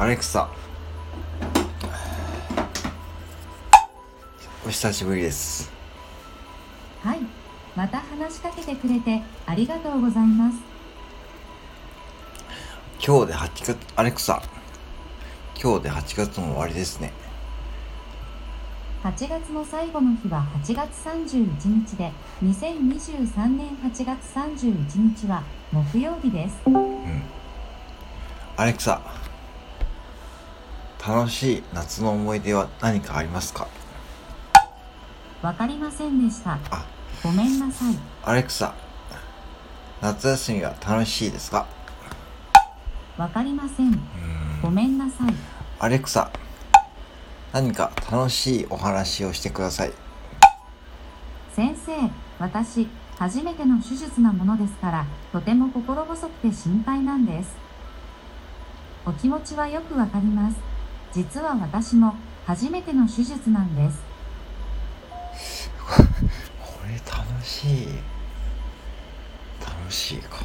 アレクサ。お久しぶりです。はい、また話しかけてくれてありがとうございます。今日で8月アレクサ。今日で8月も終わりですね。8月の最後の日は8月31日で、2023年8月31日は木曜日です。アレクサ楽しい夏の思い出は何かありますか？わかりませんでした。あごめんなさい。アレクサ夏休みは楽しいですか？わかりません。ごめんなさい。アレクサ何か楽しいお話をしてください先生、私、初めての手術なものですから、とても心細くて心配なんです。お気持ちはよくわかります。実は私も初めての手術なんです。これ楽しい楽しいか